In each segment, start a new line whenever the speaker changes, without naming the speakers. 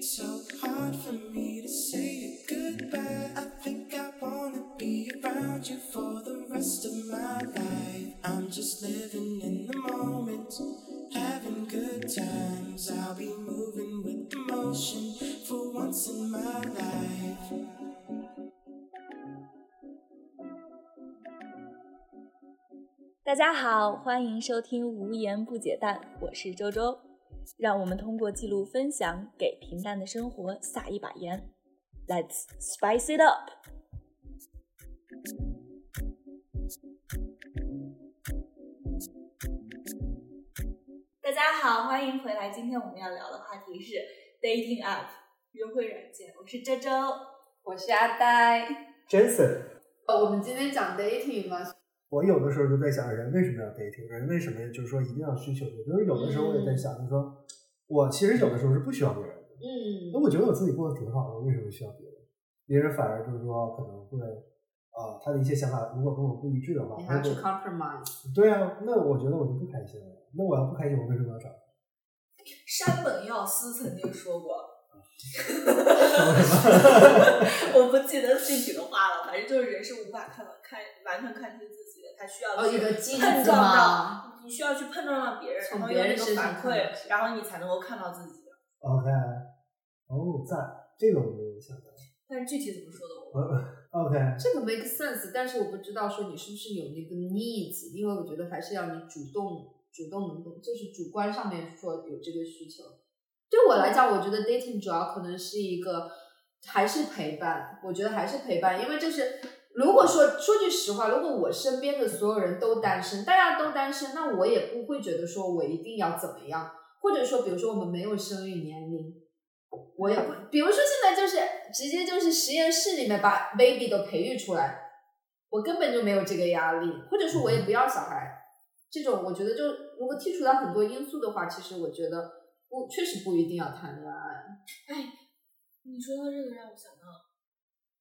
it's so hard for me to say goodbye. I think I wanna be around you for the rest of my life. I'm just living in the moment, having good times. I'll be moving with the motion for once in my life.
大家好，欢迎收听《无言不解淡》，我是周周。 让我们通过记录分享，给平淡的生活撒一把盐。Let's spice it up！大家好，欢迎回来。今天我们要聊的话题是 dating app 约会软件。我是周周，
我是阿呆。
Jason，
哦，我们今天讲 dating 嘛，
我有的时候就在想，人为什么要 dating？人为什么就是说一定要需求？就是有的时候我也在想，就是说我其实有的时候是不需要别人的，
嗯
那我觉得我自己过得挺好的，为什么需要别人？别人反而就是说可能会啊、他的一些想法如果跟我不一致的话，
你还要去 compromise。
对啊，那我觉得我就不开心了。那我要不开心，我为什么要找？
山本耀司曾经说过？我不记得具体的话了，反正就是人是无法看看完全看清自己的，他需要
一个
碰撞。到，你需要去碰撞到别人，
从
然后有那个
别人身上
反馈然后你才能够看到自己。
OK，哦，赞，这个我没有想到。
但是具体怎么说的我
OK，
这个 make sense，但是我不知道说你是不是有那个 needs，因为我觉得还是要你主动主动能动，就是主观上面说有这个需求。对我来讲，我觉得 dating 主要可能是一个还是陪伴，我觉得还是陪伴，因为就是如果说说句实话，如果我身边的所有人都单身，大家都单身，那我也不会觉得说我一定要怎么样，或者说比如说我们没有生育年龄。我也不，比如说现在就是直接就是实验室里面把 baby 都培育出来，我根本就没有这个压力，或者说我也不要小孩，这种我觉得就如果剔除掉很多因素的话，其实我觉得不确实不一定要谈恋爱。
哎，你说到这个让我想到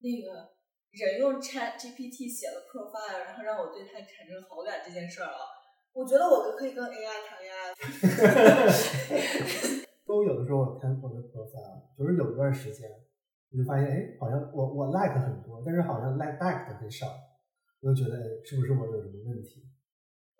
那个人用 Chat GPT 写了 profile，然后让我对他产生好感这件事儿啊，我觉得我可以跟 AI 谈恋爱。
都有的时候我看我的 profile，就是有一段时间，我就发现，哎，好像我我 like 很多，但是好像 like back 的很少，我就觉得，是不是我有什么问题？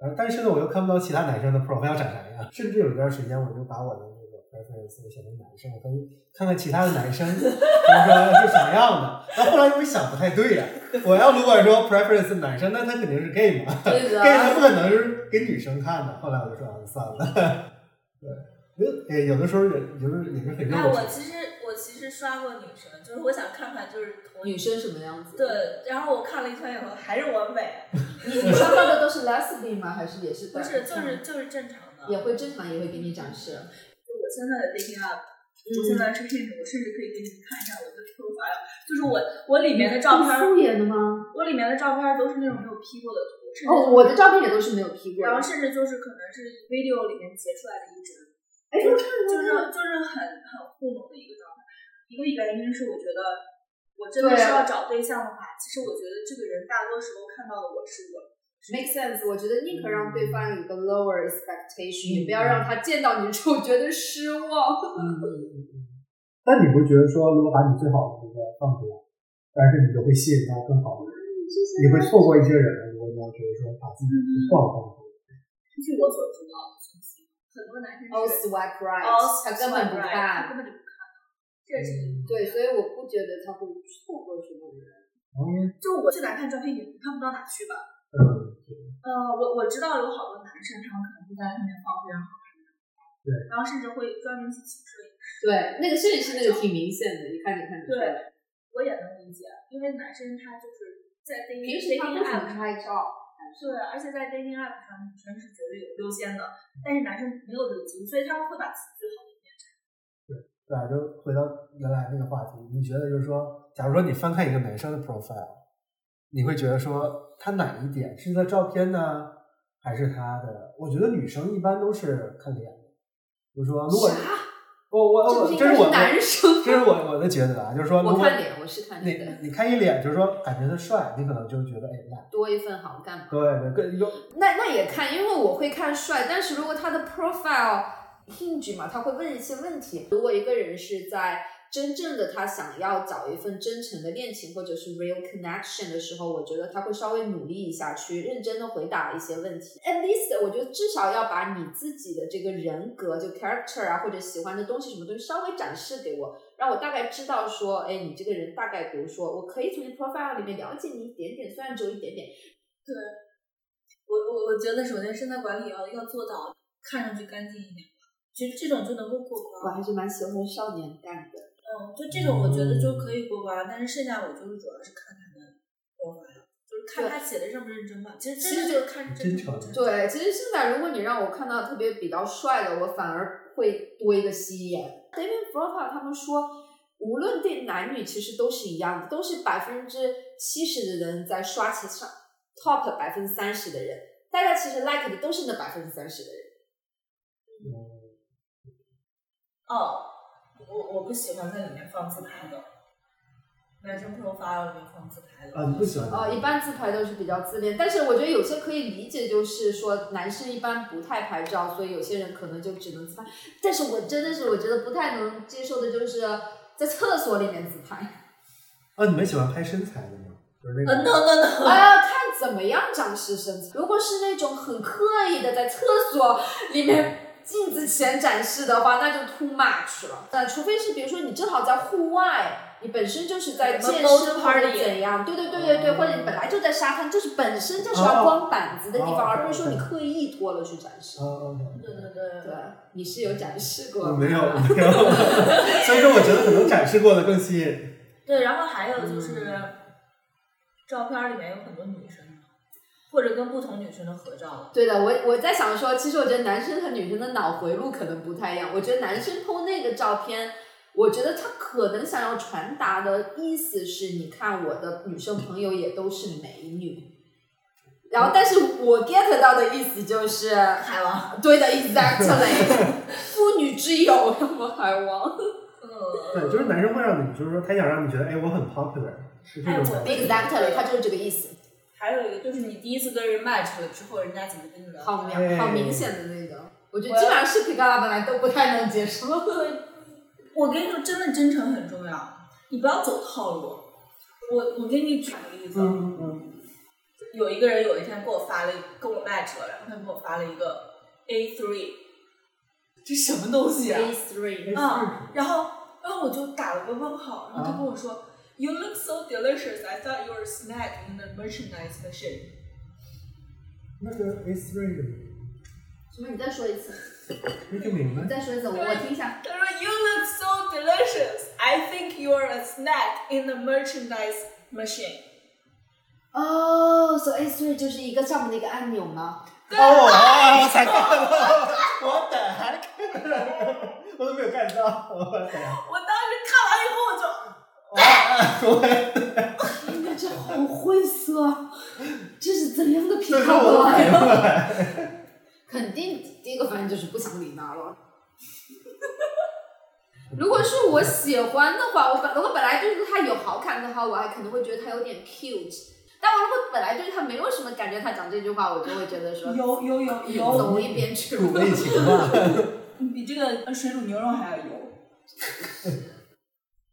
呃，但是呢，我又看不到其他男生的 profile 长啥样，甚至有一段时间，我就把我的那个 preference 写成男生，我可以看看其他的男生，比如说是什么样的。然后后来我一想，不太对呀、我要如果说 preference 男生，那他肯定是 gay 嘛，gay 他不可能是给女生看的。后来我就说，啊，算了。对，有诶，有的时候也就是也是很幼
哎，我
稚。
其实我其实刷过女生，就是我想看看就是同
女生什么样子？，
对，然后我看了一圈以后还是我美，
你你刷到的都是 lesbian 吗？还是也是
不是就是就是正常的。
也会正常也会给你展示？
现在的 dating app，我现在是 Hinge，我甚至可以给你们看一下我的 profile，就是我我里面的照片
素颜的吗？
我里面的照片都是那种没有 P 过的图，甚至
哦，我的照片也都是没有 P 过的。
然后甚至就是可能是 video 里面截出来的一帧，
哎，
就是就是很很糊弄的一个状态。一个原因是我觉得我真的是要找对象的话，其实我觉得这个人大多时候看到的我是我。
Make sense，我觉得宁可让对方有一个 lower expectation，、也不要让他见到你之后觉得失望。
嗯嗯嗯嗯。但你不觉得说，如果把你最好的那个放出来，但是你就会吸引到更好的人，你会错过一些人。如果你要觉得说把自己放出来，
据我所知道的信息，很多男生
All
是
swipe right，他根本不
right，他
看。
根本就不看。这是
对，所以我不觉得他会错过什么人。
嗯
就我去哪看照片也看不到哪去吧。
嗯，
呃，我我知道有好多男生，他们可能会在上面放非常好看的照片，
对，
然后甚至会专门去请摄影师。
对，那个摄影师那个挺明显的，一看就看得出来。
对，我也能理解，因为男生他就是在 dating
平时他
dating
不怎
app
么
上，
拍照。
对，而且在 dating app 上，女生是绝对有优先的，但是男生没有这个机会，所以他们会把自己最好的一面展现。
对吧？就回到原来那个话题，你觉得就是说，假如说你翻看一个男生的 profile，你会觉得说他哪一点是他照片呢，还是他的？我觉得女生一般都是看脸的，就是说，如果
啥？
我我我这是我
男生
这是我我的觉得啊，就是说，
我看脸，我是看脸的，
你看一脸，就是说感觉他帅，你可能就觉得哎那
多一份好感嘛。
对对更有
那那也看，因为我会看帅，但是如果他的 profile hinge 嘛，他会问一些问题。如果一个人是在真正的他想要找一份真诚的恋情或者是 real connection 的时候，我觉得他会稍微努力一下，去认真的回答一些问题。At least，我觉得至少要把你自己的这个人格，就 character 啊，或者喜欢的东西什么东西稍微展示给我，让我大概知道说，哎，你这个人大概，比如说，我可以从你 profile 里面了解你一点点，虽然只有一点点。
对，我我我觉得首先身材管理要要做到看上去干净一点吧，其实这种就能够过关。
我还是蛮喜欢少年感的。
嗯，就这种我觉得就可以过关，但是剩下我就是主要是看他的 profile，就是看他写的认不认真吧。其实真的就是看真诚。
对，其实现在如果你让我看到特别比较帅的，我反而会多一个吸眼。David Profile 他们说，无论对男女其实都是一样的，都是百分之七十的人在刷其上 top 百分之三十的人，大家其实 like 的都是那百分之三十的人。
哦，我我不喜欢在里面放自拍的，男生 profile 里面放自拍的。
啊，你不喜欢？
哦，一般自拍都是比较自恋，但是我觉得有些可以理解，就是说男生一般不太拍照，所以有些人可能就只能自拍。但是我真的是我觉得不太能接受的，就是在厕所里面自拍。
啊，你们喜欢拍身材的吗？就是那
呃
种。
，no no no，
哎呀，看怎么样展示身材。如果是那种很刻意的在厕所里面镜子前展示的话，那就 too much 了。呃，除非是比如说你正好在户外，你本身就是在健身或者怎样，对对对对对，或者你本来就在沙滩，就是本身就是要光板子的地
哦
方，而不是说你刻意脱了去展示。
啊，
对对对
对，你是有展示过
没有，没有。所以说，我觉得可能展示过的更吸引。
对，然后还有就是，照片里面有很多女生的，或者跟不同女生的合照的。
对的，我我在想说，其实我觉得男生和女生的脑回路可能不太一样。我觉得男生 PO 那个照片，我觉得他可能想要传达的意思是，你看我的女生朋友也都是美女。然后，但是我 get 到的意思就是，
海王，
对的，exactly，妇女之友，什么海王
呃，
对，就是男生会让你，就是说他想让你觉得，哎，我很 popular，是这种感觉。
，exactly，他就是这个意思，
还有一个就是你第一次跟人 match 了之后，人家怎么跟你聊？
好
哎
明好明显的那个，我觉得基本上是皮卡拉本来都不太能接受。
我跟你说，真的真诚很重要，你不要走套路。我我给你举个例子，
嗯嗯
有一个人有一天给我发了跟我 match 了，然后他给我发了一个 A three，这什么东西啊
？A three，
嗯，然后然后我就打了个问号，然后他跟我说、You look so delicious. I thought you were a snack in the merchandise machine.
那个 A three 的，
什么？你再说一次，
没听明白
你。再说一次，我我听一下。
他说 You look so delicious. I think you are a snack in the merchandise machine.
哦、s o A three 就是一个上面的一个按钮吗？
哦，啊我才看到，我的 heck，我都没有 get 到，我的。
我当时看完以后我 就
我
天哪，这好晦涩，这是怎样的皮卡
我的
呀？肯定第一个反应就是不想理他了。如果是我喜欢的话，我本如果本来就是他有好感的话，我还可能会觉得他有点 cute。但我如果本来对他没有什么感觉，他讲这句话，我就会觉得说
有有有有，
走一边去
土味情话。
比这个水煮牛肉还要油。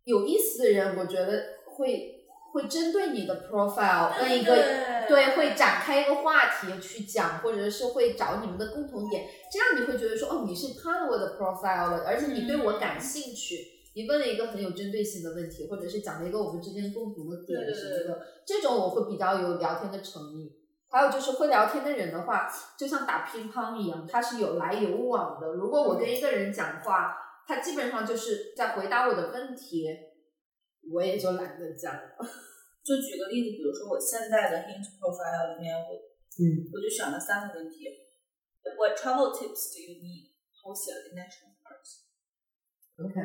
有意思的人，我觉得会会针对你的 profile 问一个
对
对，会展开一个话题去讲，或者是会找你们的共同点，这样你会觉得说，哦，你是看了我的 profile 的，而且你对我感兴趣，你问了一个很有针对性的问题，或者是讲了一个我们之间共同的点什么的，这种我会比较有聊天的诚意。还有就是会聊天的人的话，就像打乒乓一样，他是有来有往的。如果我跟一个人讲话，他基本上就是在回答我的问题，我也就懒得讲了。
就举个例子，比如说我现在的 Hinge profile 里面，我
嗯，
我就选了三个问题。What travel tips do you need？我写了 national
parks，OK，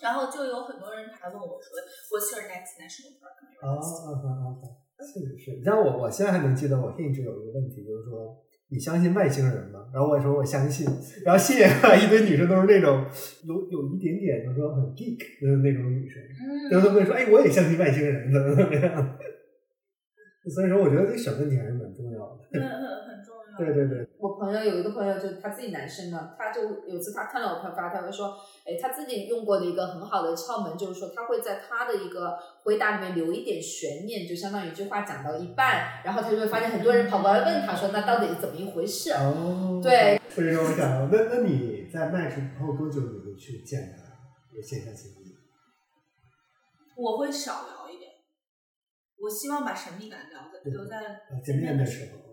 然后就有很多人还问我说，What's your next national park？
哦，啊啊啊！是是，你像我，我现在还能记得我 Hinge 有一个问题，就是说你相信外星人吗？然后我也说我相信，然后吸引来一堆女生都是那种有有一点点就是说很 geek 的那种女生，然后
嗯，
都会说，哎，我也相信外星人，怎么怎么样。所以说，我觉得这审问题还是蛮重要的。对对对，
我朋友有一个朋友，就是他自己男生嘛，他就有次他看到我朋友发，他会说，哎，他自己用过的一个很好的窍门，就是说他会在他的一个回答里面留一点悬念，就相当于一句话讲到一半，然后他就会发现很多人跑过来问他说，那到底怎么一回事？
哦，
对，
这让我想到，那那你在卖出后多久你会去见他？有线下见面？
我会少聊一点，我希望把神秘感留在留在
呃，见面的时候，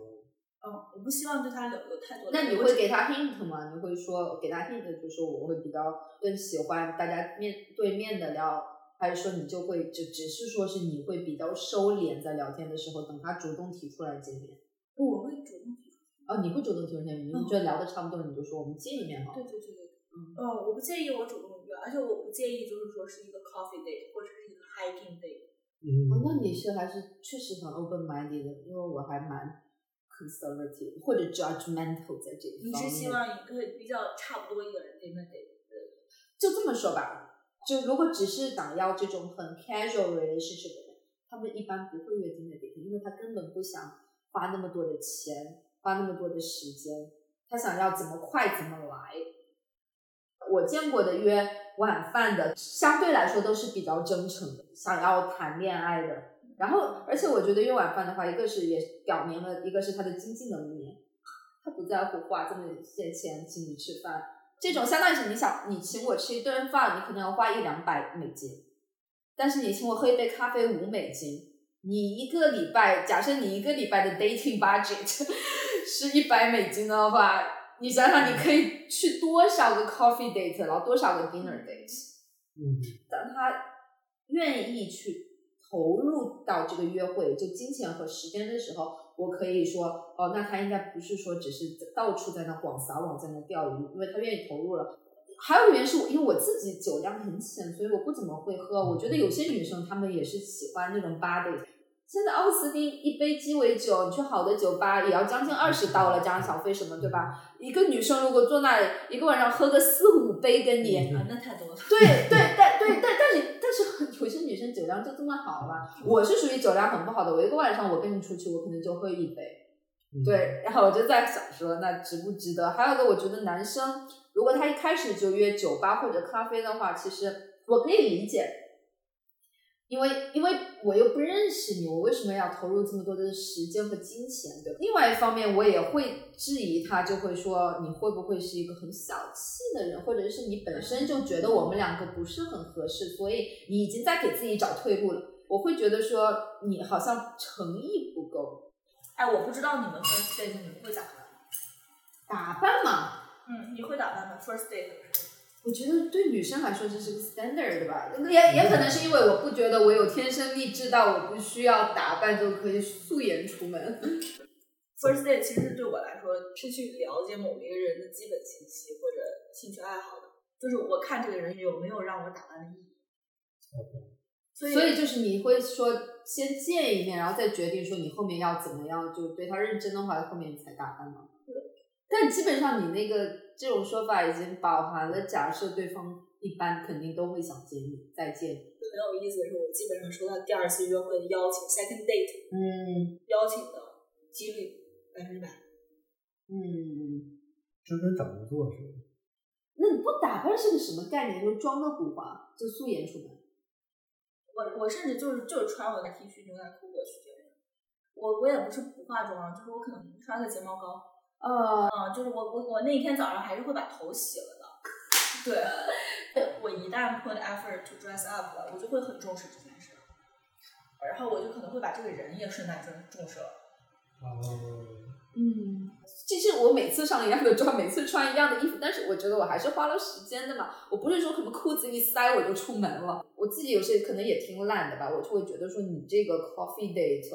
嗯，我不希望对他留有太多的。
那你会给他 hint 吗？你会说给他 hint，就是说我会比较更喜欢大家面对面的聊，还是说你就会就只是说是你会比较收敛在聊天的时候，等他主动提出来见面？
我会主动提出。
哦，你会主动提出见面，你觉得聊的差不多，你就说我们见一面好了。
对对对对，嗯，哦，我不介意我主动约，而且我不介意就是说是一个 coffee date 或者是一个 hiking date。
嗯，
哦，那你是还是确实很 open minded 的，因为我还蛮 conservative 或者 judgmental 在这一
你
方面。
是希望一个比较差不多一个人对那 date？
就这么说吧，就如果只是想要这种很 casual relationship 的人，他们一般不会约 dinner date，因为他根本不想花那么多的钱，花那么多的时间，他想要怎么快怎么来。我见过的约晚饭的，相对来说都是比较真诚的，想要谈恋爱的。然后，而且我觉得用晚饭的话，一个是也表明了，一个是他的经济能力，他不在乎花这么些钱请你吃饭。这种相当于是你想你请我吃一顿饭，你可能要花一两百美金，但是你请我喝一杯咖啡五美金。你一个礼拜，假设你一个礼拜的 dating budget 是一百美金的话，你想想你可以去多少个 coffee date，然后多少个 dinner date。
嗯，
但他愿意去投入到这个约会，就金钱和时间的时候，我可以说，哦，那他应该不是说只是到处在那广撒网，在那钓鱼，因为他愿意投入了。还有原因是我，因为我自己酒量很浅，所以我不怎么会喝。我觉得有些女生她们也是喜欢那种 body。现在奥斯汀一杯鸡尾酒，你去好的酒吧也要将近二十刀了，加上小费什么，对吧？一个女生如果坐那里一个晚上喝个四五杯，跟你，
嗯
啊，那太多了。
对对，酒量就这么好了。我是属于酒量很不好的，我一个晚上我跟你出去，我可能就喝一杯。
嗯，
对，然后我就在想说，那值不值得？还有一个，我觉得男生如果他一开始就约酒吧或者咖啡的话，其实我可以理解，因为因为我又不认识你，我为什么要投入这么多的时间和金钱？对吧，另外一方面，我也会质疑他，就会说你会不会是一个很小气的人，或者是你本身就觉得我们两个不是很合适，所以你已经在给自己找退路了。我会觉得说你好像诚意不够。
哎，我不知道你们 first date 你们会打扮吗？
打扮嘛，
嗯，你会打扮吗？first date
我觉得对女生来说这是个 standard 的吧，也也可能是因为我不觉得我有天生丽质到我不需要打扮就可以素颜出门。
，first date 其实对我来说是去了解某一个人的基本信息或者兴趣爱好的，就是我看这个人有没有让我打扮的意义。
OK，
所以，
所以就是你会说先见一面，然后再决定说你后面要怎么样，就对他认真的话，后面你才打扮吗？但基本上你那个这种说法已经饱含了假设对方一般肯定都会想见你，再见。
很有意思的是，我基本上收到第二次约会的邀请 （second date）
嗯
邀请的几率百分之百。
嗯，
这跟找工作似的。
那你不打扮是个什么概念？就妆都不化，就素颜出门。
我我甚至就是就是穿我的 T 恤牛仔裤过去见人。我我也不是不化妆，就是我可能刷个睫毛膏，
呃，
嗯、就是我我我那一天早上还是会把头洗了的。对，我一旦 put effort to dress up 了，我就会很重视这件事，然后我就可能会把这个人也顺带重重视了。
哦，
嗯，其实我每次上一样的妆，每次穿一样的衣服，但是我觉得我还是花了时间的嘛。我不是说什么裤子一塞我就出门了，我自己有些可能也挺懒的吧，我就会觉得说你这个 coffee date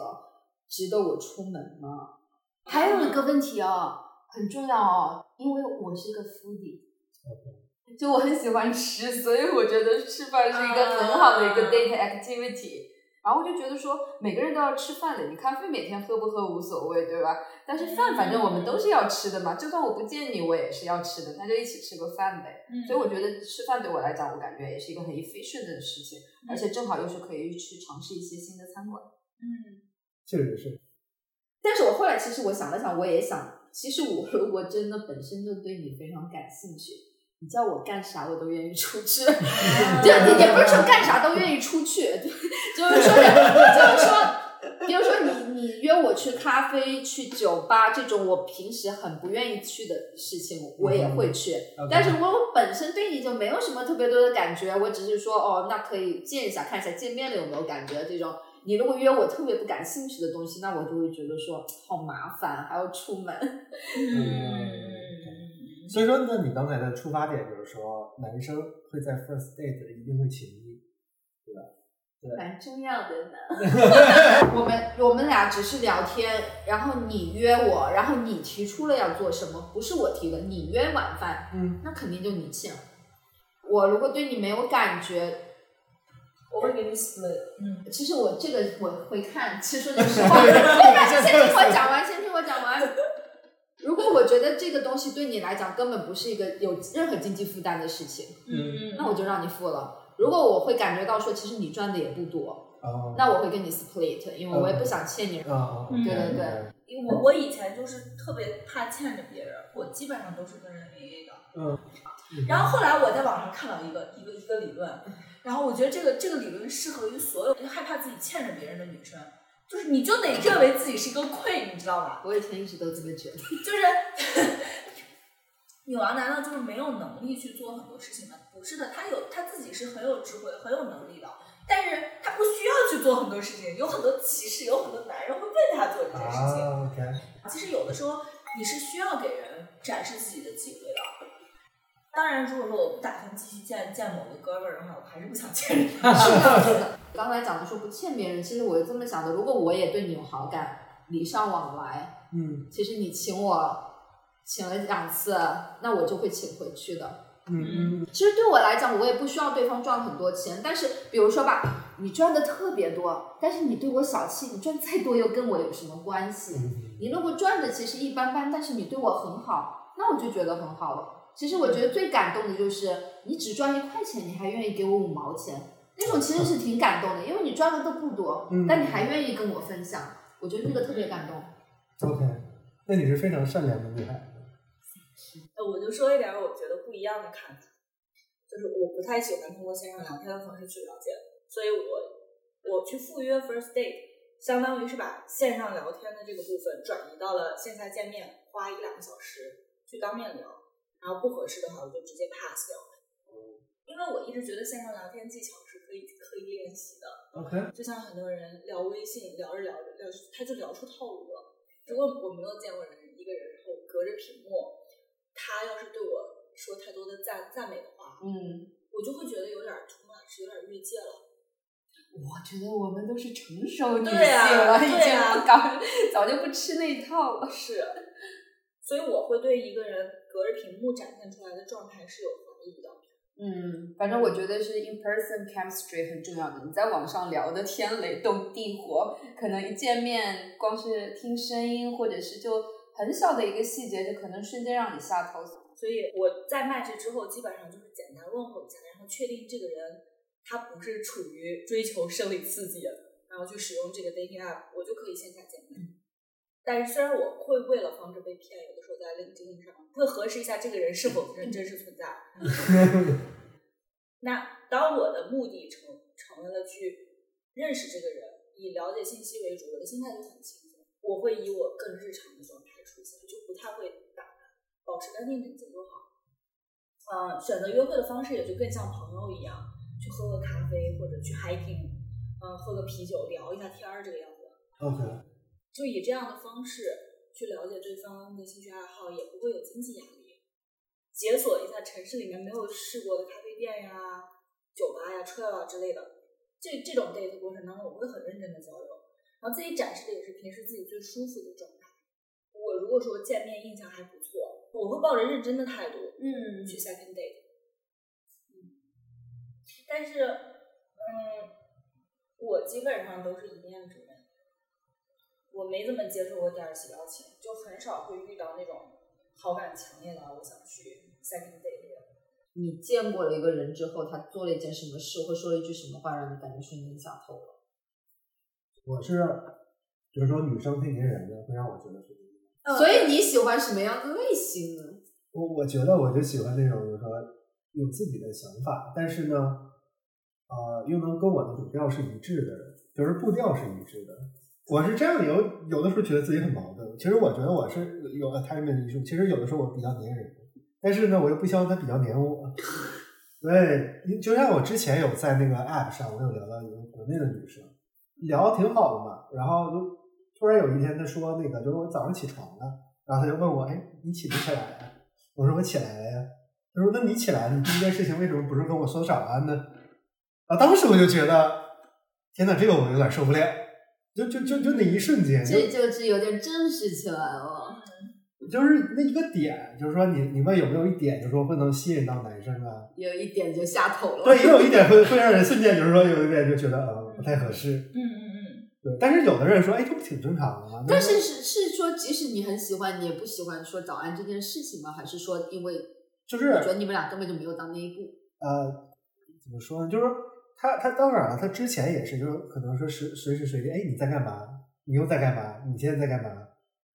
值得我出门吗？还有一个问题哦，很重要哦，因为我是个 foodie。就我很喜欢吃，所以我觉得吃饭是一个很好的一个
啊
date activity。然后我就觉得说，每个人都要吃饭的，你咖啡每天喝不喝无所谓，对吧？但是饭反正我们都是要吃的嘛，就算我不见你，我也是要吃的，那就一起吃个饭呗。
嗯
所以我觉得吃饭对我来讲，我感觉也是一个很 efficient 的事情，
嗯
而且正好又是可以去尝试一些新的餐馆。
嗯
确实是。
但是我后来其实我想了想，我也想其实我如果真的本身就对你非常感兴趣，你叫我干啥我都愿意出去。就，也不是说干啥都愿意出去，就就是说，就是说。比如说你你约我去咖啡、去酒吧这种我平时很不愿意去的事情，我也会去。但是我本身对你就没有什么特别多的感觉，我只是说哦，那可以见一下，看一下见面了有没有感觉这种。你如果约我特别不感兴趣的东西，那我就会觉得说好麻烦，还要出门。
嗯，
所以说，那你刚才的出发点就是说，男生会在 first date 一定会请你，对吧？
蛮重要的呢。我们我们俩只是聊天，然后你约我，然后你提出了要做什么，不是我提的，你约晚饭，
嗯，
那肯定就你请。我如果对你没有感觉，
我会给你 split。嗯，
其实我这个我会看，其实说句实话，先听我讲完，先听我讲完。如果我觉得这个东西对你来讲根本不是一个有任何经济负担的事情，
嗯
那我就让你付了。如果我会感觉到说，其实你赚的也不多，
哦，
那我会跟你 split，因为我也不想欠你。
啊啊，
嗯
对对对，
因为我我以前就是特别怕欠着别人，我基本上都是跟人 AA 的。
嗯，
然后后来我在网上看到一个一个一个理论，然后我觉得这个这个理论适合于所有害怕自己欠着别人的女生，就是你就得认为自己是一个愧，你知道吧？
我以前一直都这么觉得。
就是 女王难道就是没有能力去做很多事情吗？不是的，她有她自己是很有智慧、很有能力的，但是她不需要去做很多事情。有很多骑士，有很多男人会为她做这件事情。
啊，OK，
其实有的时候你是需要给人展示自己的机会的。当然，如果说我不打算继续见见某个哥们儿的话，我还是不想见人。
是的，是的。刚才讲的说不欠别人，其实我是这么想的：如果我也对你有好感，礼尚往来，
嗯
其实你请我请了两次，那我就会请回去的。
嗯嗯
其实对我来讲，我也不需要对方赚很多钱，但是比如说吧，你赚的特别多，但是你对我小气，你赚再多又跟我有什么关系？
嗯，
你如果赚的其实一般般，但是你对我很好，那我就觉得很好了。其实我觉得最感动的就是你只赚一块钱，你还愿意给我五毛钱，那种其实是挺感动的，因为你赚的都不多，
嗯
但你还愿意跟我分享，我觉得那个特别感动。
，OK，那你是非常善良的女孩。
呃，我就说一点我觉得不一样的看法，就是我不太喜欢通过线上聊天的方式去了解，所以我我去赴约 first date，相当于是把线上聊天的这个部分转移到了线下见面，花一两个小时去当面聊，然后不合适的话我就直接 pass 掉。因为我一直觉得线上聊天技巧是可以刻意练习的
，OK，
就像很多人聊微信，聊着聊着聊他就聊出套路了。如果我没有见过人一个人，然后隔着屏幕，他要是对我说太多的赞赞美的话，
嗯，
我就会觉得有点 too much，有点越界了。
我觉得我们都是成熟女性了，已经
对啊
不搞，早就不吃那一套了。
是，所以我会对一个人隔着屏幕展现出来的状态是有怀疑的。
嗯，反正我觉得是 in person chemistry 很重要的。你在网上聊的天雷动地火，可能一见面，光是听声音，或者是就很小的一个细节，就可能瞬间让你下头。
所以我在 match 之后，基本上就是简单问候一下，然后确定这个人他不是处于追求生理刺激，然后去使用这个 dating app，我就可以线下见面。但是虽然我会为了防止被骗，有的时候在 LinkedIn 上会核实一下这个人是否认真实存在。那当我的目的成成为了去认识这个人，以了解信息为主，我的心态就很轻松。我会以我更日常的状态出现，就不太会打扮，保持干净整洁就好。嗯、选择约会的方式也就更像朋友一样，去喝个咖啡或者去 hiking，嗯、喝个啤酒聊一下天儿这个样子。
OK，
就以这样的方式去了解对方的兴趣爱好，也不会有经济压力。解锁一下城市里面没有试过的咖啡店呀、酒吧呀、trail 啊之类的。这这种 date 过程当中，我会很认真的交流，然后自己展示的也是平时自己最舒服的状态。我如果说见面印象还不错，我会抱着认真的态度
嗯
去 second date。嗯，但是，嗯，我基本上都是一面之缘，我没怎么接受过第二次邀请，就很少会遇到那种好感强烈的我想去 second date 的人。
你见过了一个人之后，他做了一件什么事，或说了一句什么话，让你感觉瞬间下头了？
我是，就是说女生配粘人的，会让我觉得是
嗯
所以你喜欢什么样的类型呢？
我我觉得我就喜欢那种，就是说有自己的想法，但是呢，呃，又能跟我的主调是一致的人，就是步调是一致的。我是这样的，有有的时候觉得自己很矛盾。其实我觉得我是有 attachment 艺术，其实有的时候我比较黏人，但是呢，我又不希望他比较黏我。对，就像我之前有在那个 app 上，我有聊到一个国内的女生，聊的挺好的嘛，然后就突然有一天她说那个，就是我早上起床了，然后她就问我，哎，你起不起来呀、我说我起来了呀。她说那你起来，你第一件事情为什么不是跟我说早安呢？啊，当时我就觉得，天呐，这个我有点受不了，就就就就那一瞬间，
这就是有点真实起来了。
就是那一个点，就是说你你们有没有一点，就是说会能吸引到男生啊？
有一点就下头了。
对，也有一点会会让人瞬间就是说有一点就觉得呃不太合适。
嗯嗯嗯，
对，但是有的人说，哎，这不挺正常的吗？
但是是是说，即使你很喜欢，你也不喜欢说早安这件事情吗？还是说，因为
就是
你觉得你们俩根本就没有到那一步？
呃，怎么说呢？就是他他当然了，他之前也是，就是可能说随随时随地，哎，你在干嘛？你又在干嘛？你现在在干嘛？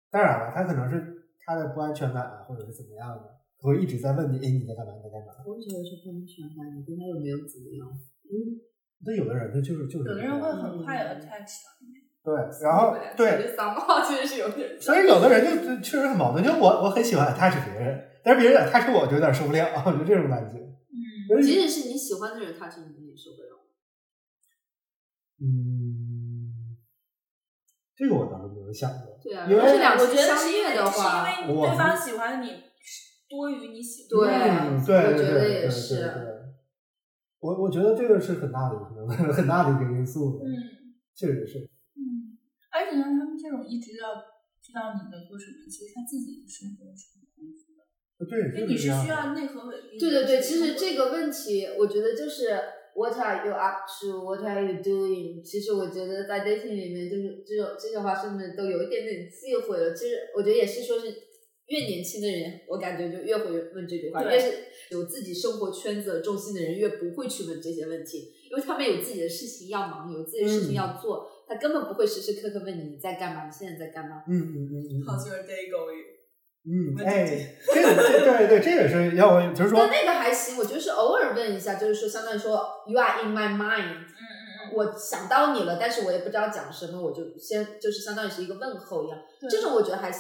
当然了，他可能是他的不安全感啊，或者是怎么样的，会一直在问你，哎，你在干嘛？你在干嘛？
我觉得是不安全感，你跟他又没有怎么样。
嗯那有的人他就是就是
有的人会很快
嗯
attach。
对，然后对，
三号其实是有点
所以有的人就就确实很矛盾，就我我很喜欢 attach 别人，但是别人 attach 我就有点受不了，就这种感觉。
嗯，
即使是你喜欢的人，他其实你也受不了。
嗯，这个我倒是没有想过。
对啊，
因为
两
我觉得
情相
是因为
悦的话，
是因为对方喜欢你多于你喜
对
欢。
嗯，对，
我
对
觉得也
对对
是
对对我我觉得这个是很大的一个 很大的一个因素，
嗯
确实是。
嗯，而且像他们这种一直要知道你在做什么，其实他自己的生活是很丰富的，
对，
因为你是需要内核稳定。
对对对，其实这个问题，我觉得就是 What are you up to? What are you doing? 其实我觉得在 dating 里面，就是这种这些话，甚至都有一点点忌讳了。其实我觉得也是说是越年轻的人，我感觉就越会问这句话，
对
越是有自己生活圈子重心的人，越不会去问这些问题，因为他们有自己的事情要忙，有自己的事情要做，他根本不会时时刻刻问你你在干嘛，你现在在干嘛。
嗯嗯嗯嗯
How's your day going？
嗯，
问
哎，这个这对对，这也是要我，就是说
但，那个还行，我就是偶尔问一下，就是说相当于说 You are in my mind。
嗯嗯嗯
我想到你了，但是我也不知道讲什么，我就先就是相当于是一个问候一样，这种我觉得还行。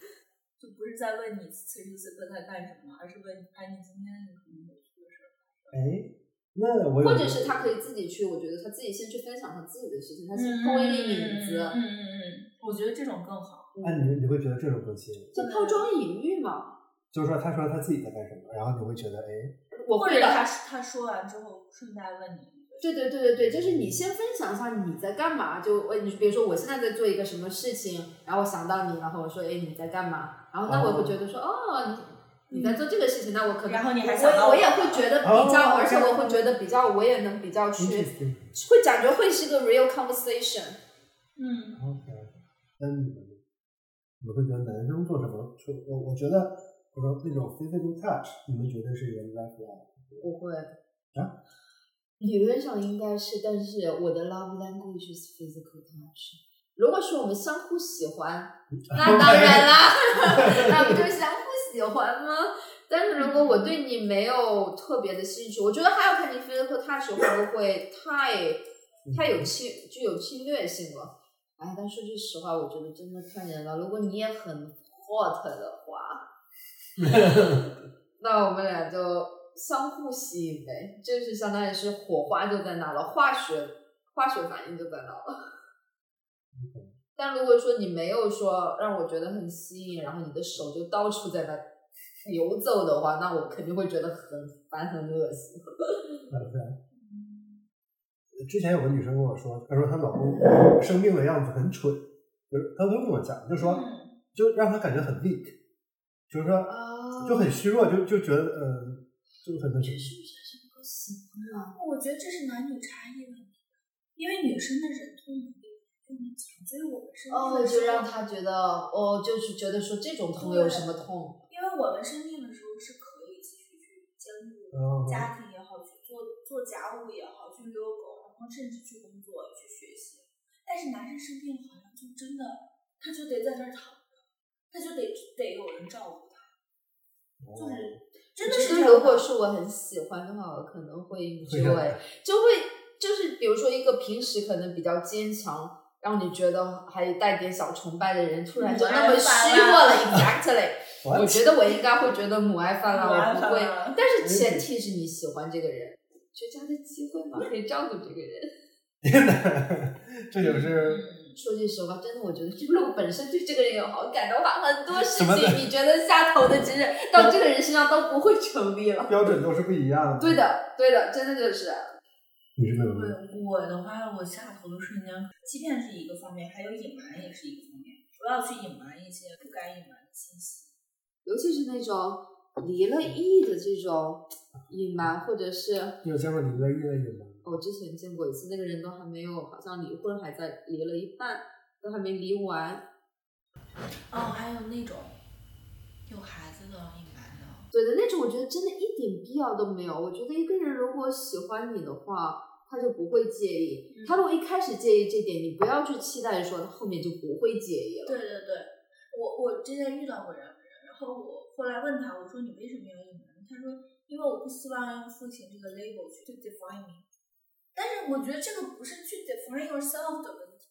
就不是在问你此时此刻在干什么，而是问哎你今天有什么有趣的事儿？
哎，那我有
或者是他可以自己去，我觉得他自己先去分享他自己的事情，他先抛一个引子，
嗯嗯嗯，我觉得这种更好。
哎，你你会觉得这种更吸引，
就抛砖引玉嘛。
就是说他说他自己在干什么，然后你会觉得，哎，
我会的，
或者他他说完之后顺带问你，
对对对对对，就是你先分享一下你在干嘛，就我你比如说我现在在做一个什么事情，然后我想到你，然后我说哎你在干嘛，然后那我会觉得说哦你你在做这个事情，那我可能
然后你还想到我
我我也会觉得比较，
哦
而且我会觉得比较，我也能比较去。会感觉会是个 real conversation。
嗯
，OK，那你们呢？你们会觉得男生做什么？就我我觉得，我说那种 physical touch，你们觉得是一个 red flag？
不会
啊？
理论上应该是，但是我的 love language is physical touch。如果说我们相互喜欢，那当然啦，那不就是相互喜欢吗？但是如果我对你没有特别的兴趣，我觉得还要看你 physical touch 会不会太太有侵具有侵略性了。哎，但说句实话，我觉得真的看人了。如果你也很 hot 的话，那我们俩就相互吸引呗，就是相当于是火花就在那了，化学化学反应就在那了。但如果说你没有说让我觉得很吸引，然后你的手就到处在那游走的话，那我肯定会觉得很烦、很恶心。
之前有个女生跟我说，她说她老公生病的样子很蠢，就是她都跟我讲，就说
嗯
就让她感觉很 weak，就是说
啊
就很虚弱，就就觉得呃，就很那什么。
是不是是不够喜欢啊？
我觉得这是男女差异问题，因为女生的忍痛能力更强，所以我们生病
哦，
的时候
就让她觉得，哦，就是觉得说这种痛有什么痛？
因为我们生病的时候是可以继续去兼顾
嗯
家庭也好，去做做家务也好，去遛后甚至去工作、去学习。但是男生生病了，好像就真的他就得在那儿躺着，他他就得得有人照顾他，就是真的
我觉得
是
如果是我很喜欢的话，我可能会 enjoy，就会就是比如说一个平时可能比较坚强，让你觉得还带点小崇拜的人，突然就那么虚弱了，exactly。我觉得我应该会觉得母爱泛滥，我不会。但是前提是你喜欢这个人，绝佳的机会嘛，可以照顾这个人。
这就是
说句实话，真的，我觉得，如果本身对这个人有好感的话，很多事情你觉得下头的，其实 到这个人身上都不会成立了。
标准都是不一样的。
对，的，对的，真的就是。
你是。
我我的话，我下头的瞬间，欺骗是一个方面，还有隐瞒也是一个方面。我要去隐瞒一些不该隐瞒的信息。
尤其是那种离了异的这种隐瞒，或者是
你有见过离了异的隐瞒？
我之前见过一次，那个人都还没有，好像离婚还在离了一半，都还没离完。
哦，还有那种有孩子的隐瞒的，
对的，那种我觉得真的一点必要都没有。我觉得一个人如果喜欢你的话，他就不会介意。
嗯
他如果一开始介意这点，你不要去期待说他后面就不会介意了。
对对对，我我之前遇到过这样的人，然后我后来问他，我说你为什么要隐瞒？他说因为我不希望用父亲这个 label 去 define me。但是我觉得这个不是去 define yourself 的问题，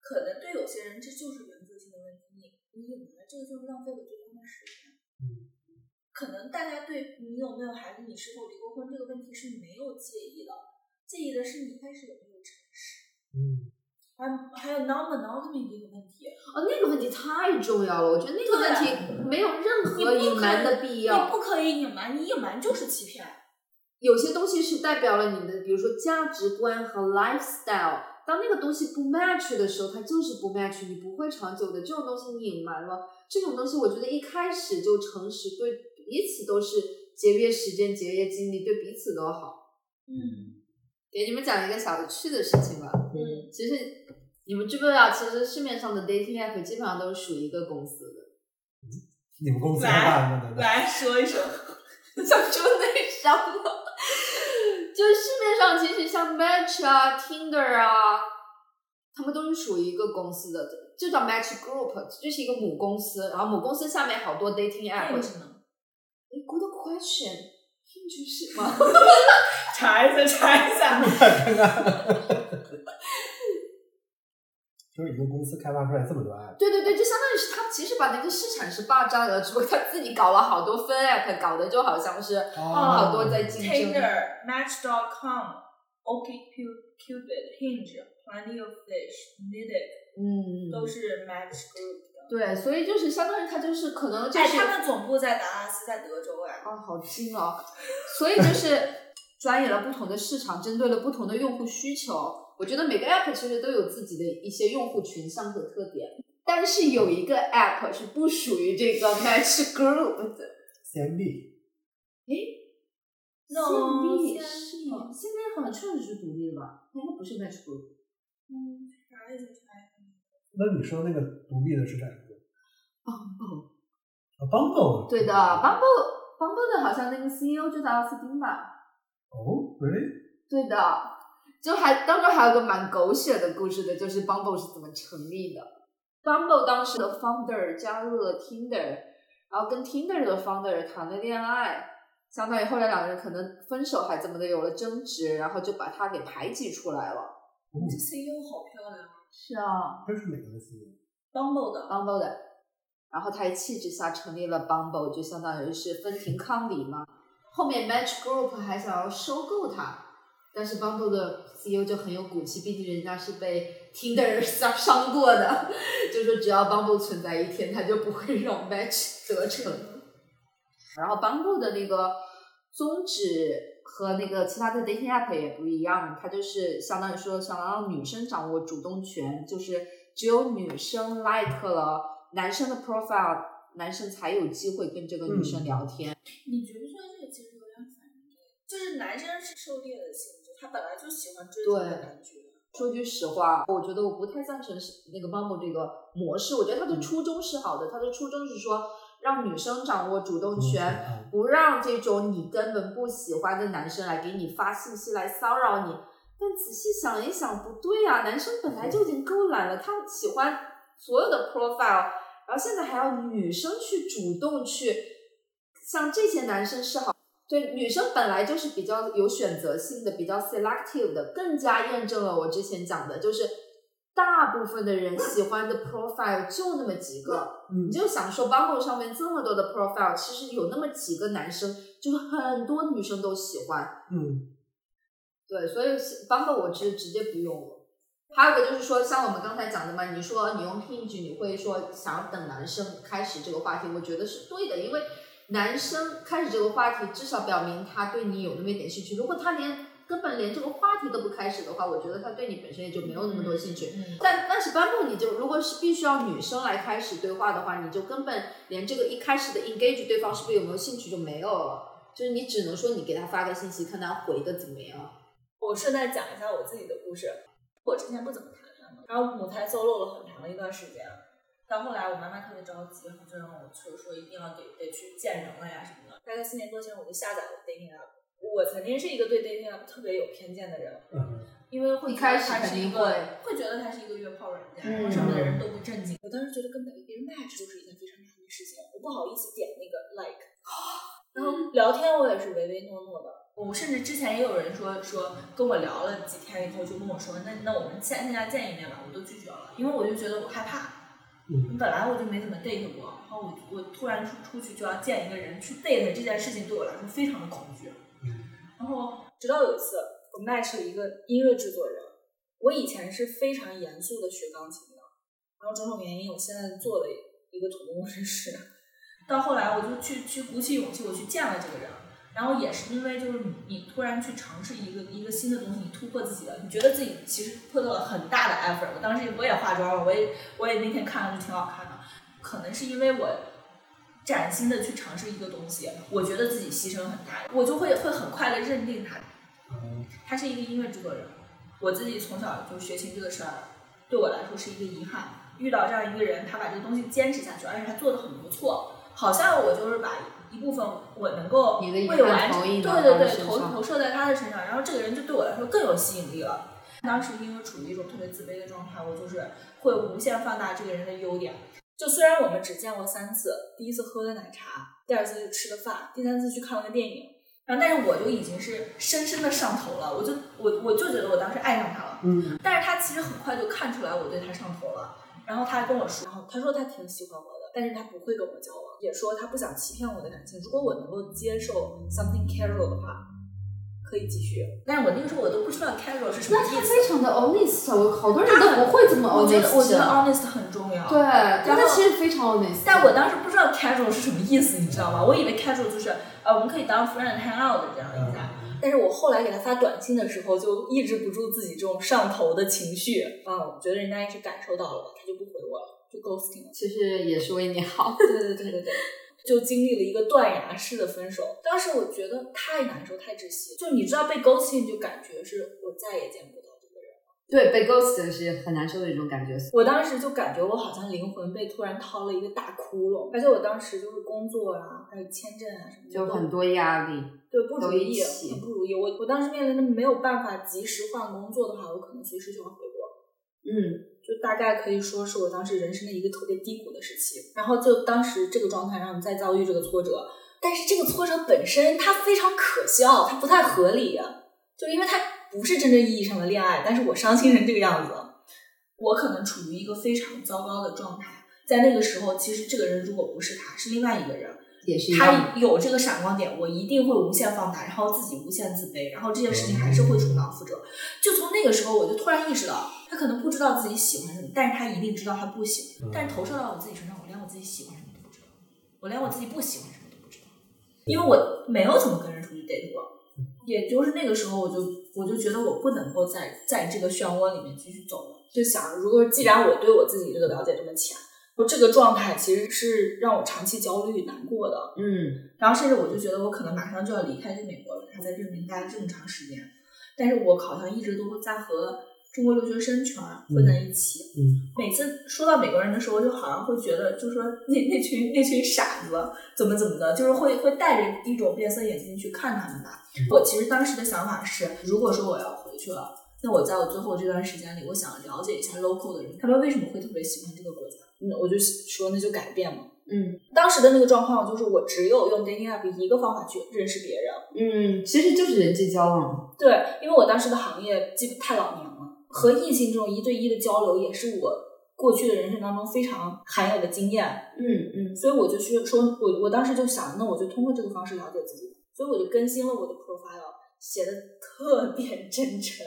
可能对有些人这就是原则性的问题。你你隐瞒了这个就是浪费了对方的时间。
嗯。
可能大家对你有没有孩子，你是否离过婚这个问题是没有介意的，介意的是你一开始有没有诚实。
嗯，
还还有 non monogamy 这个问题，
哦，那个问题太重要了，我觉得那个问题没有任
你
何隐瞒的必要。
你不可以隐瞒，你隐瞒就是欺骗。
有些东西是代表了你的，比如说价值观和 lifestyle。当那个东西不 match 的时候，它就是不 match，你不会长久的。这种东西你隐瞒了，这种东西我觉得一开始就诚实，对彼此都是节约时间、节约精力，对彼此都好。
嗯
给你们讲一个小趣的事情吧。
嗯，
其实你们知不知道，其实市面上的 dating app 基本上都是属于一个公司的。
你们公司开发的难道？
来说一说。
想说内伤了。就是市面上其实像 Match 啊、Tinder 啊，他们都是属于一个公司的，就叫 Match Group，就是一个母公司，然后母公司下面好多 dating app。
Hinge 呢？
诶 Good question。Hinge 是吗？
查一下，查一下。
就是一个公司开发出来这么多 app，
对对对，就相当于是他其实把那个市场是霸占了，只不过他自己搞了好多分 app，搞的就好像是
哦
好多在竞争。
Tinder、Match.com、OkCupid、Hinge、Plenty of Fish、Nidic
嗯，
都是 Match Group 的。
对，所以就是相当于他就是可能就
哎，
是。
他们总部在达拉斯，在德州哎。
哦，好近哦！所以就是钻研了不同的市场，针对了不同的用户需求。我觉得每个 app 其实都有自己的一些用户群像和特点，但是有一个 app 是不属于这个 Match Group 的。CMB，No，CMB
现
是吗？现在好像确实是独立的吧？应该不是 Match Group。
嗯，查一下，查一下。
那你说那个独立的是哪一个
？Bumble。
啊，Bumble。
对的，Bumble Bumble 的好像那个 CEO 就是奥斯汀吧？
哦，really？
对的，就还当中还有个蛮狗血的故事的，就是 Bumble 是怎么成立的。Bumble 当时的 founder 加入了 Tinder，然后跟 Tinder 的 founder 谈了恋爱，相当于后来两个人可能分手还怎么的有了争执，然后就把他给排挤出来了。
这 CEO 好漂亮啊
是啊
这是哪个
CEO？，Bumble 的。
，Bumble 的，然后他一气之下成立了 Bumble，就相当于是分庭抗礼嘛。后面 Match Group 还想要收购他，但是 Bumble 的 CEO 就很有骨气，毕竟人家是被 Tinder 伤伤过的，就说只要 Bumble 存在一天，他就不会让 Match 得逞。然后 Bumble 的那个宗旨和那个其他的 dating app 也不一样，它就是相当于说想让女生掌握主动权，就是只有女生 like 了男生的 profile，男生才有机会跟这个女生聊天。
你觉不觉得这个其实有点反人类？就是男生是狩猎的性质，他本来就喜欢追逐的
对
感觉。
说句实话，我觉得我不太赞成是那个 Bumble 这个模式。我觉得他的初衷是好的，他的初衷是说让女生掌握主动权，
啊
不让这种你根本不喜欢的男生来给你发信息来骚扰你。但仔细想一想，不对啊、男生本来就已经够懒了，他喜欢所有的 profile，然后现在还要女生去主动去，像这些男生示好，对女生本来就是比较有选择性的，比较 selective 的，更加验证了我之前讲的，就是大部分的人喜欢的 profile 就那么几个，
嗯
你就想说 Bumble 上面这么多的 profile，其实有那么几个男生，就是很多女生都喜欢。
嗯
对，所以 Bumble 我是直接不用了。还有一个就是说，像我们刚才讲的嘛，你说你用 Hinge，你会说想要等男生开始这个话题，我觉得是对的，因为男生开始这个话题，至少表明他对你有那么一点兴趣。如果他连根本连这个话题都不开始的话，我觉得他对你本身也就没有那么多兴趣。
嗯，
但但是 Bumble 你就如果是必须要女生来开始对话的话，你就根本连这个一开始的 engage 对方是不是有没有兴趣就没有了，就是你只能说你给他发个信息，看他回的怎么样。
我顺带讲一下我自己的故事。我之前不怎么谈恋爱嘛，然后母胎 solo 了很长的一段时间。到后来我妈妈特别着急，然后就让我就是说一定要得得去见人了呀什么的。大概四年多前我就下载了 dating app。我曾经是一个对 dating app 特别有偏见的人，
嗯
因为会
一开始
是一个
会
会觉得它是一个约炮软件，
嗯
然后上面的人都不正经。我当时觉得跟别人 match 就是一件非常难的事情，我不好意思点那个 like。然后聊天我也是唯唯诺诺的，我甚至之前也有人说说跟我聊了几天以后就跟我说，那那我们线线下见一面吧，我都拒绝了，因为我就觉得我害怕。
嗯
本来我就没怎么 date 过，然后我我突然出出去就要见一个人去 date 这件事情对我来说非常的恐惧。然后直到有一次我 match 了一个音乐制作人，我以前是非常严肃的学钢琴的，然后种种原因，我现在做了一个土木工程师。到后来我就去去鼓起勇气，我去见了这个人，然后也是因为就是你你突然去尝试一个一个新的东西，你突破自己了，你觉得自己其实破了很大的 effort。我当时我也化妆了，我也我也那天看上去挺好看的，可能是因为我崭新的去尝试一个东西，我觉得自己牺牲很大，我就会会很快的认定他，
嗯
他是一个音乐制作人。我自己从小就学琴这个事儿，对我来说是一个遗憾。遇到这样一个人，他把这个东西坚持下去，而且他做的很不错，好像我就是把一部分我能够
你的遗
为完成，对对对，投投射在他的身上，然后这个人就对我来说更有吸引力了。当时因为处于一种特别自卑的状态，我就是会无限放大这个人的优点。就虽然我们只见过三次，第一次喝的奶茶，第二次就吃的饭，第三次去看了个电影，然后但是我就已经是深深的上头了，我就我我就觉得我当时爱上他了。
嗯
但是他其实很快就看出来我对他上头了，然后他还跟我说，然后他说他挺喜欢我的，但是他不会跟我交往，也说他不想欺骗我的感情。如果我能够接受 something casual 的话，可以继续。但是我那个时候我都不知道 casual 是什么意思那他。
非常的 honest，我好多人都不会这么
我觉得
honest。
我觉得 honest 很重要。
对，但
然后
他其实非常 honest。
但我当时不知道 casual 是什么意思，你知道吗？我以为 casual 就是呃我们可以当 friend hang out 的这样一下。但是我后来给他发短信的时候，就抑制不住自己这种上头的情绪。啊，我觉得人家也是感受到了吧，他就不回我了，就 ghosting 了。
其实也是为你好。
对对对对对，就经历了一个断崖式的分手。当时我觉得太难受、太窒息。就你知道被 ghosting 就感觉是我再也见不到这个人了。
对，被 ghost 是很难受的一种感觉。
我当时就感觉我好像灵魂被突然掏了一个大窟窿，而且我当时就是工作啊，还有签证啊什么的，
就很多压力。
对不如意，很不如意。我我当时面临的没有办法及时换工作的话，我可能随时就要回国。
嗯，
就大概可以说是我当时人生的一个特别低谷的时期。然后就当时这个状态，让你再遭遇这个挫折，但是这个挫折本身它非常可笑，它不太合理，就因为它不是真正意义上的恋爱，但是我伤心成这个样子，我可能处于一个非常糟糕的状态。在那个时候，其实这个人如果不是他，是另外一个人，
也是。
他有这个闪光点，我一定会无限放大，然后自己无限自卑，然后这件事情还是会重蹈覆辙。就从那个时候，我就突然意识到，他可能不知道自己喜欢什么，但是他一定知道他不喜欢。但是投射到我自己身上，我连我自己喜欢什么都不知道，我连我自己不喜欢什么都不知道，因为我没有怎么跟人出去 date 过。也就是那个时候，我就我就觉得我不能够在在这个漩涡里面继续走了，就想，如果既然我对我自己这个了解这么浅，我这个状态其实是让我长期焦虑难过的。
嗯，
然后甚至我就觉得我可能马上就要离开这美国了，还在这边待了这么长时间，但是我好像一直都会在和中国留学生圈混在一起。
嗯
每次说到美国人的时候，就好像会觉得，就说那那群那群傻子怎么怎么的，就是会会带着一种变色眼镜去看他们吧。我其实当时的想法是，如果说我要回去了，那我在我最后这段时间里，我想了解一下 local 的人，他们为什么会特别喜欢这个国家。嗯，我就说那就改变嘛。
嗯
当时的那个状况就是，我只有用 dating app 一个方法去认识别人。
嗯，其实就是人际交往。
对，因为我当时的行业基本太老年了，和异性这种一对一的交流也是我过去的人生当中非常罕有的经验。
嗯嗯
所以我就去说，我我当时就想，那我就通过这个方式了解自己，所以我就更新了我的 profile，写的特别 真诚。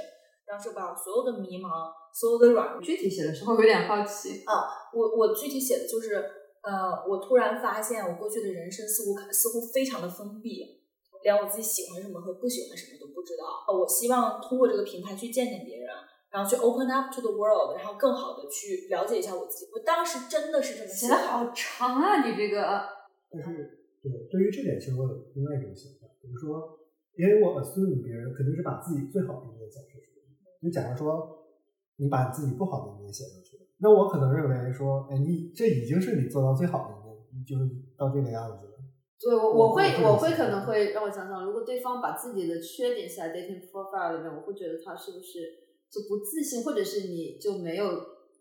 当时把所有的迷茫、所有的软弱，
具体写的时候有点好奇啊。
我我具体写的就是，呃，我突然发现我过去的人生似乎似乎非常的封闭，连我自己喜欢什么和不喜欢什么都不知道。呃，我希望通过这个平台去见见别人，然后去 open up to the world，然后更好的去了解一下我自己。我当时真的是这么
写
想
的好长啊，你这个。
但是对对于这点，其实我有另外一种想法，比如说，因为我 assume 别人肯定是把自己最好的一面展示出来。就假如说你把自己不好的一面写上去，那我可能认为说，哎，你这已经是你做到最好的一面，你就是到这个样子了。
对，我
我
我会
会
我会可能会让我想想，如果对方把自己的缺点写在 dating profile 里面，我会觉得他是不是就不自信，或者是你就没有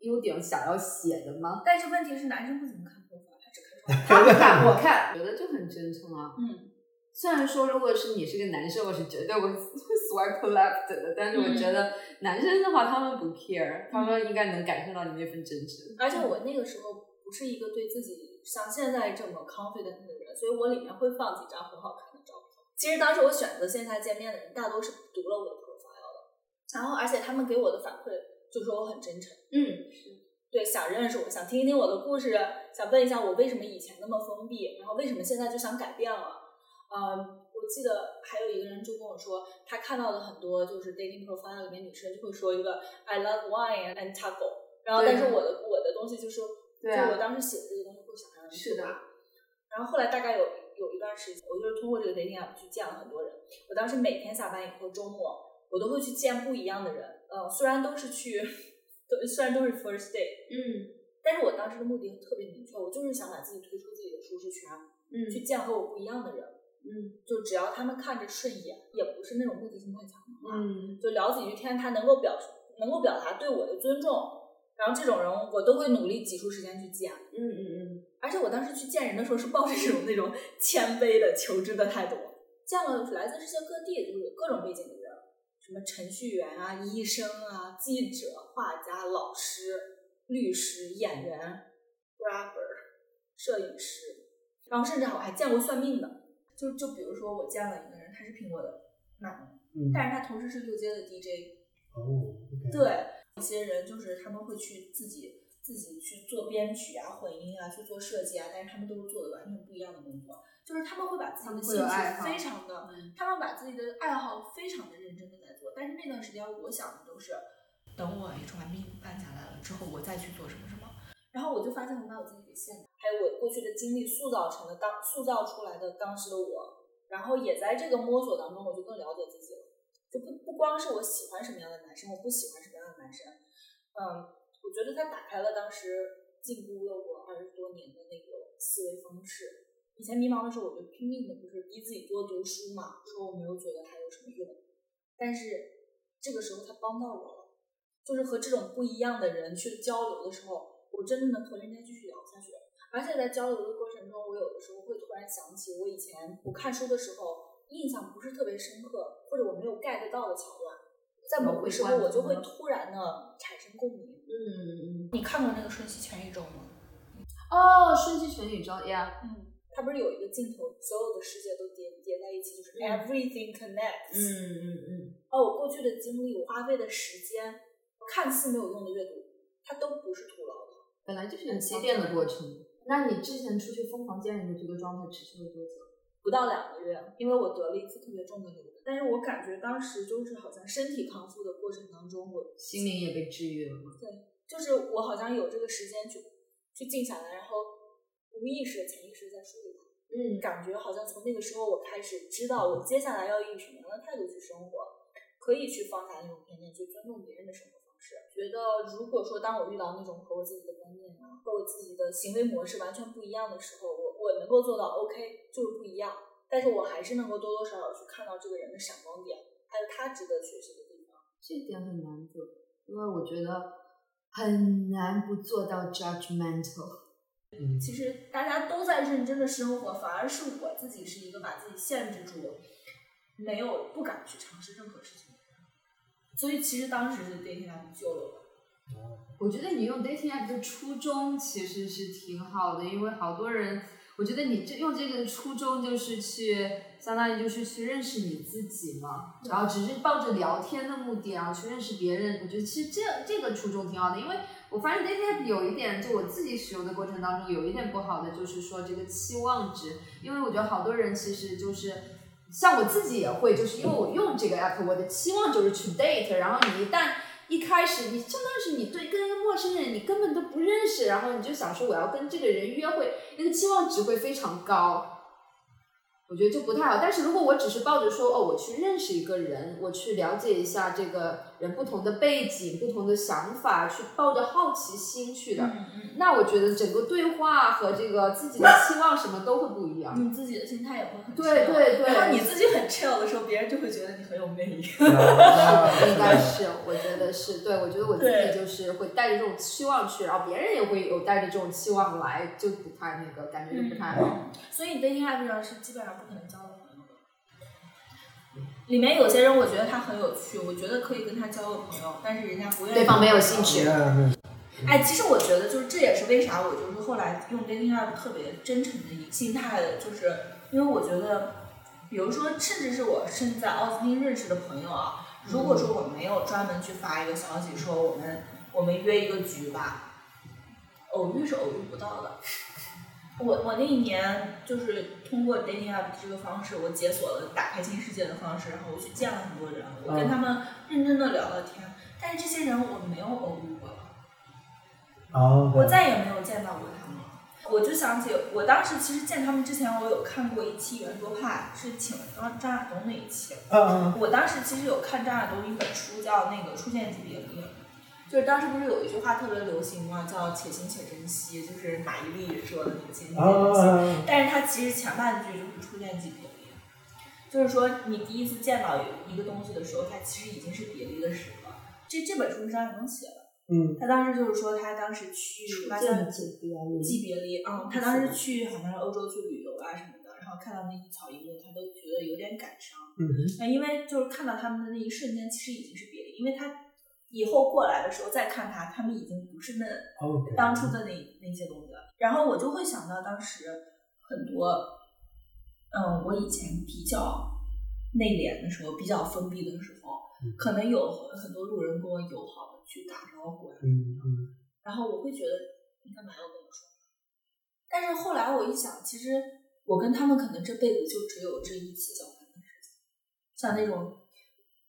优点想要写的吗？
但是问题是，男生不怎么看 profile，他只看照片。
他不看，我看，觉得就很真诚啊。
嗯，
虽然说，如果是你是个男生，我是绝对会 swipe left 的，但是我觉得男生的话，他们不 care，他们应该能感受到你那份真诚。
而且我那个时候不是一个对自己像现在这么 confident 的人，所以我里面会放几张很好看的照片。其实当时我选择线下见面的人，大多是读了我的 profile 的，然后而且他们给我的反馈就说我很真诚，
嗯，
对，想认识我，想听一听我的故事，想问一下我为什么以前那么封闭，然后为什么现在就想改变了。嗯，我记得还有一个人就跟我说，他看到的很多就是 dating profile 里面女生就会说一个 I love wine and taco，然后但是我的我的东西就是，
对啊
就我当时写的这个东西会想让人
是的
然后后来大概有有一段时间，我就是通过这个 dating app 去见了很多人。我当时每天下班以后，周末我都会去见不一样的人。呃，虽然都是去，都虽然都是 first day，
嗯
但是我当时的目的特别明确，我就是想把自己推出自己的舒适圈，
嗯
去见和我不一样的人。
嗯
就只要他们看着顺眼，也不是那种目的性太强的话，
嗯
就聊几句天，他能够表能够表达对我的尊重，然后这种人我都会努力挤出时间去见。
嗯嗯嗯
而且我当时去见人的时候是抱着这种那种谦卑的求知的态度，见了来自世界各地，就是各种背景的人，什么程序员啊、医生啊、记者、画家、老师、律师、演员、rapper、摄影师，然后甚至我还见过算命的，就就比如说我见了一个人，他是苹果的买卖，
嗯，
但是他同时是六阶的 DJ，对，有些人就是他们会去自己自己去做编曲啊、混音啊、去做设计啊，但是他们都是做的完全不一样的工作，就是他们会把自己的兴趣非常的，
嗯。
他们把自己的爱好非常的认真的在做，但是那段时间我想的都是，等我 H1B 办下来了之后，我再去做什么什么。然后我就发现我把我自己给限制，我过去的经历塑造成了当塑造出来的当时的我，然后也在这个摸索当中，我就更了解自己了。就不不光是我喜欢什么样的男生，我不喜欢什么样的男生，嗯，我觉得他打开了当时禁锢了我二十多年的那个思维方式。以前迷茫的时候，我就拼命的就是逼自己多读书嘛，说我没有觉得它有什么用，但是这个时候他帮到我了，就是和这种不一样的人去交流的时候，我真的能和人家继续聊下去。而且在交流的过程中，我有的时候会突然想起我以前我看书的时候印象不是特别深刻，或者我没有 get 到的桥段，在某个时候我就会突然的产生共鸣。
嗯嗯。
你看过那个《瞬息全宇宙》吗？
哦，瞬息全宇宙呀，
嗯，它不是有一个镜头，所有的世界都叠叠在一起，就是 everything connects。
嗯嗯嗯，
哦我过去的经历，我花费的时间，看似没有用的阅读，它都不是徒劳的。
本来就是很积淀的过程。那你之前出去疯狂见人的这个状态持续了多久？
不到两个月，因为我得了一次特别重的流感，但是我感觉当时就是好像身体康复的过程当中，我
心灵也被治愈了吗？
就是我好像有这个时间去去静下来，然后无意识的、潜意识在梳理它。
嗯
感觉好像从那个时候我开始知道我接下来要以什么样的态度去生活，可以去放下那种偏见，去尊重别人的生活方式。觉得如果说当我遇到那种和我自己的观念啊，和我自己的行为模式完全不一样的时候，我我能够做到 OK 就是不一样，但是我还是能够多多少少去看到这个人的闪光点，还有他值得学习的地方。
这点很难做，因为我觉得很难不做到 judgmental。
嗯，
其实大家都在认真的生活，反而是我自己是一个把自己限制住，没有不敢去尝试任何事情。所以其实当时是 dating app 救了我。
我觉得你用 dating app 的初衷其实是挺好的，因为好多人，我觉得你这用这个初衷就是去，相当于就是去认识你自己嘛，然后只是抱着聊天的目的，然后去认识别人。我觉得其实这这个初衷挺好的，因为我发现 dating app 有一点，就我自己使用的过程当中有一点不好的，就是说这个期望值，因为我觉得好多人其实就是。像我自己也会，就是因为我用这个 app，我的期望就是去 date，然后你一旦一开始你相当于是你对跟一个陌生人你根本都不认识，然后你就想说我要跟这个人约会，那个期望值会非常高，我觉得就不太好。但是如果我只是抱着说哦，我去认识一个人，我去了解一下这个人不同的背景、不同的想法，去抱着好奇心去的，
嗯嗯，
那我觉得整个对话和这个自己的期望什么都会不一样。
你自己的心态也会很
对对对
然后你自己很 chill 的时候，别人就会觉得你很有魅力。
应该是，我觉得是对，我觉得我自己就是会带着这种期望去，然后别人也会有带着这种期望来，就不太那个，感觉就不太好。
所以 dating app 上是基本上不可能交到朋友的。里面有些人，我觉得他很有趣，我觉得可以跟他交个朋友，但是人家不愿意。
对方没有兴趣
哎，其实我觉得就是这也是为啥我就是后来用 dating app 特别真诚的一个心态的，就是因为我觉得，比如说，甚至是我甚至在奥斯汀认识的朋友啊，如果说我没有专门去发一个消息说我们我们约一个局吧，偶遇是偶遇不到的。我我那一年就是通过 dating app 这个方式，我解锁了打开新世界的方式，然后我去见了很多人，我跟他们认真的聊了天，但是这些人我没有偶遇过我再也没有见到过他们。我就想起我当时其实见他们之前，我有看过一期圆桌派，是请张张亚东那一期。
嗯嗯
我当时其实有看张亚东一本书，叫那个《初见即别离》，就是当时不是有一句话特别流行嘛？叫“且行且珍惜”，就是马伊琍说的那个“且行且珍惜”。
啊，
但是它其实前半句就是初见即别离，就是说你第一次见到一个东西的时候，它其实已经是别离的时刻。这这本书是张亚东写的，
嗯
他当时就是说他当时去巴塞
即别离
即别离，嗯，他当时去好像是欧洲去旅游啊什么的，然后看到那一草一木，他都觉得有点感伤。
嗯哼，
那因为就是看到他们的那一瞬间，其实已经是别离，因为他以后过来的时候再看他，他们已经不是那当初的那那些东西了。然后我就会想到当时很多，嗯，我以前比较内敛的时候，比较封闭的时候，
嗯
可能有很很多路人跟我友好的去打招呼啊，
嗯嗯
然后我会觉得你干嘛要跟我说？但是后来我一想，其实我跟他们可能这辈子就只有这一次交谈的事情，像那种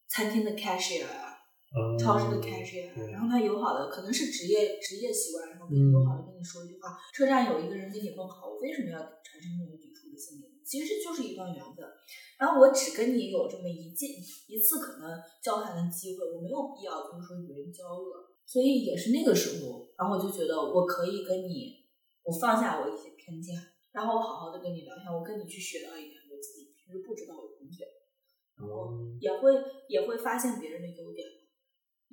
餐厅的 cashier 啊，
嗯，
超市的 cashier，
对
然后他友好的可能是职业职业习惯，然后跟你友好的跟你说一句话，车站有一个人跟你问好，我为什么要产生这种抵触的心理？其实这就是一段缘分。然后我只跟你有这么一件一次可能交谈的机会，我没有必要就是说与人交恶。所以也是那个时候，然后我就觉得我可以跟你，我放下我一些偏见，然后我好好的跟你聊天，我跟你去学到一点我自己平时不知道的东西。然后
嗯
也会也会发现别人的优点，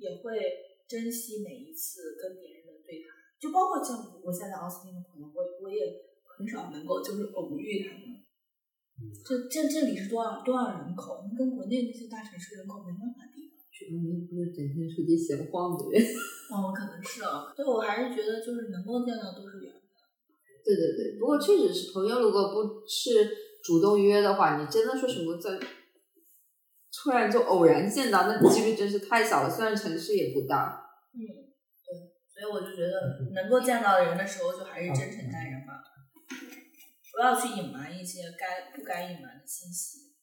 也会珍惜每一次跟别人的对谈，就包括像我现在奥斯汀的朋友，我我也很少能够就是偶遇他们。这这这里是多少多少人口？跟国内那些大城市人口没办法比。
你不是整天出去闲晃的人。
哦，可能是啊，所以我还是觉得就是能够见到都是缘分。
对对对，不过确实是朋友，如果不是主动约的话，你真的说什么在突然就偶然见到，那几率真是太小了。虽然城市也不大，
嗯，对，所以我就觉得能够见到人的时候，就还是真诚待人吧，不要去隐瞒一些该不该隐瞒的信息。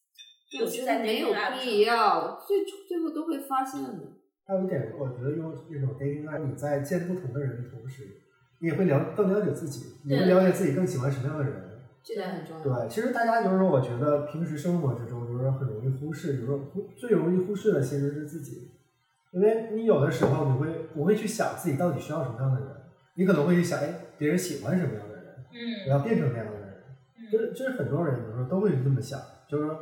我觉得没有必要，最最后都会发现的。
还有一点，我觉得用这种 dating app，你在见不同的人的同时，你也会了更了解自己，你会了解自己更喜欢什么样的人。
这点很重要。
对，其实大家就是说，我觉得平时生活之中，很容易忽视，有时候忽最容易忽视的其实是自己，因为你有的时候你会不会去想自己到底需要什么样的人，你可能会去想，哎，别人喜欢什么样的人，嗯我
嗯
要变成那样的人。就是就是很多人有时候都会这么想，就是说，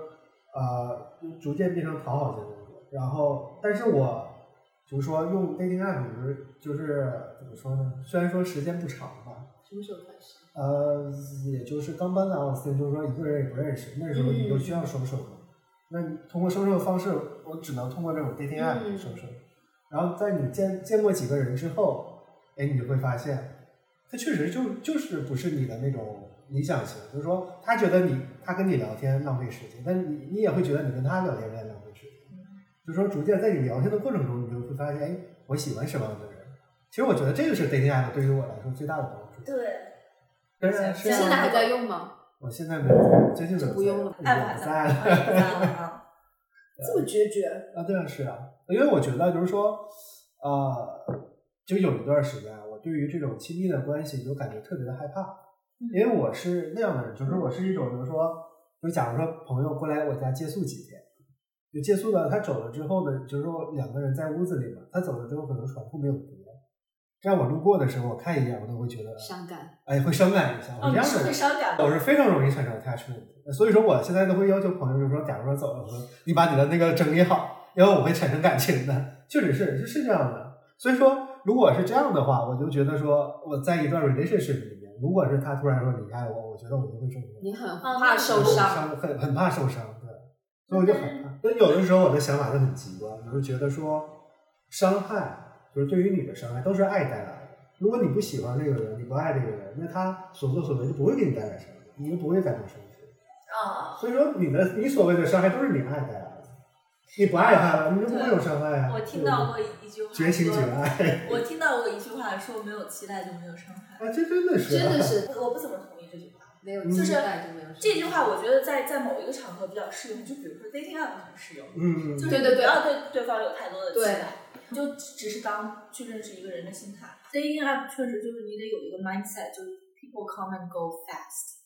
呃，逐渐变成讨好型人格。然后，但是我就是说用 dating app 就是就是怎么说呢？虽然说时间不长吧，
什么时候开始？
呃，也就是刚搬来奥斯汀，就是说一个人也不认识，那时候你就需要收手嘛。那你通过收手的方式，我只能通过这种 dating app
收
收手。然后在你见见过几个人之后，哎，你就会发现，他确实就就是不是你的那种理想型，就是说他觉得你他跟你聊天浪费时间，但你你也会觉得你跟他聊天在浪费时间。就是说，逐渐在你聊天的过程中，你就会发现，哎，我喜欢什么样的人。其实我觉得这个是 dating app 对于我来说最大的帮助。
对，
但，是啊
现在还在用吗？
我现在没有，最近没有
就不用了
不
法
在了。
这么决绝？
啊，对啊，是啊，因为我觉得就是说，呃，就有一段时间啊，我对于这种亲密的关系就感觉特别的害怕，因为我是那样的人，就是我是一种，就是说，就假如说朋友过来我家借宿几天，就借宿了，他走了之后呢，就是说两个人在屋子里嘛，他走了之后可能床铺没有叠，这样我路过的时候，我看一眼，我都会觉得，
伤感。
哎，会伤感一下。我
哦，你是会
这样的人，
伤感的。
我是非常容易产生 attachment，所以说我现在都会要求朋友，就是说，假如说走了，我说你把你的那个整理好，因为我会产生感情的，确实是是是这样的。所以说，如果是这样的话，我就觉得说我在一段 relationship 里面，如果是他突然说离开我，我觉得我就会受不了，
你很
啊
怕受伤，
伤很很怕受伤，对，所以我就很怕。所以有的时候我的想法就很极端，我就觉得说伤害就是对于你的伤害都是爱带来的。如果你不喜欢这个人，你不爱这个人，那他所作所为就不会给你带来伤害，你就不会感到伤心。
啊，
所以说，你的你所谓的伤害都是你爱带来的，你不爱他了，你就不会有伤害啊。
我听到过一句话
绝情绝
说，
爱，
我听到过一句话说，没有期待就没有伤害。
啊，这真的是、啊，
真的 是
我不怎么同意这句话。
没有
就是
期待就没有伤害。
这句话我觉得在在某一个场合比较适用，就比如说 dating app 很适用，
嗯，
就是
对对对
不要对对方有太多的期待，你就只是当去认识一个人的心态。dating app 确实就是你得有一个 mindset，就是 people come and go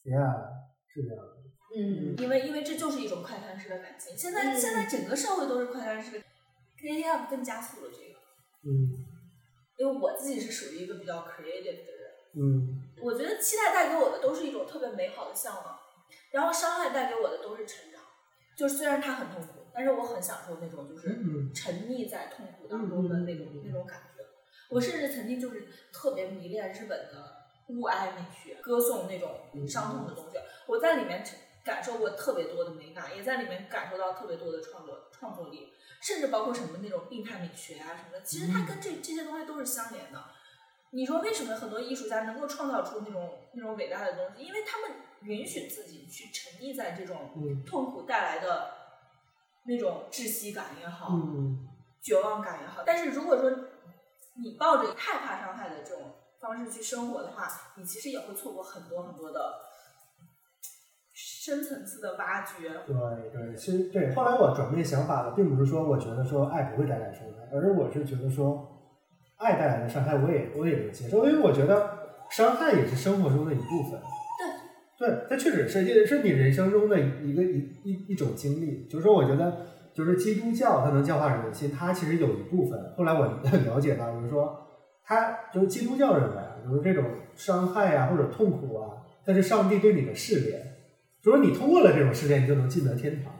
fast，，yeah，是这样的，
嗯，
因为因为这就是一种快餐式的感情。现在、
嗯
现在整个社会都是快餐式的，dating app 更加速了这个。
嗯
因为我自己是属于一个比较 creative 的人，
嗯
我觉得期待带给我的都是一种特别美好的向往，然后伤害带给我的都是成长。就是虽然它很痛苦，但是我很享受那种就是
嗯
沉溺在痛苦当中的那种、那种感觉。我甚至曾经就是特别迷恋日本的物哀美学，歌颂那种伤痛的东西。我在里面感受过特别多的美感，也在里面感受到特别多的创作创作力，甚至包括什么那种病态美学啊什么的。其实它跟这这些东西都是相连的。你说为什么很多艺术家能够创造出那种那种伟大的东西？因为他们允许自己去沉溺在这种
嗯
痛苦带来的那种窒息感也好，
嗯
绝望感也好。但是如果说你抱着害怕伤害的这种方式去生活的话，你其实也会错过很多很多的深层次的挖掘。
对对，其实对。后来我转变想法了，并不是说我觉得说爱不会带来伤害，而是我是觉得说爱带来的伤害我也我也能接受，因为我觉得伤害也是生活中的一部分。对，它确实是也是你人生中的一个一一一种经历。就是说，我觉得就是基督教它能教化人心，它其实有一部分。后来我 了解到，就是说，它就是基督教认为啊，就是这种伤害啊或者痛苦啊，它是上帝对你的试炼。就是你通过了这种试炼，你就能进得天堂。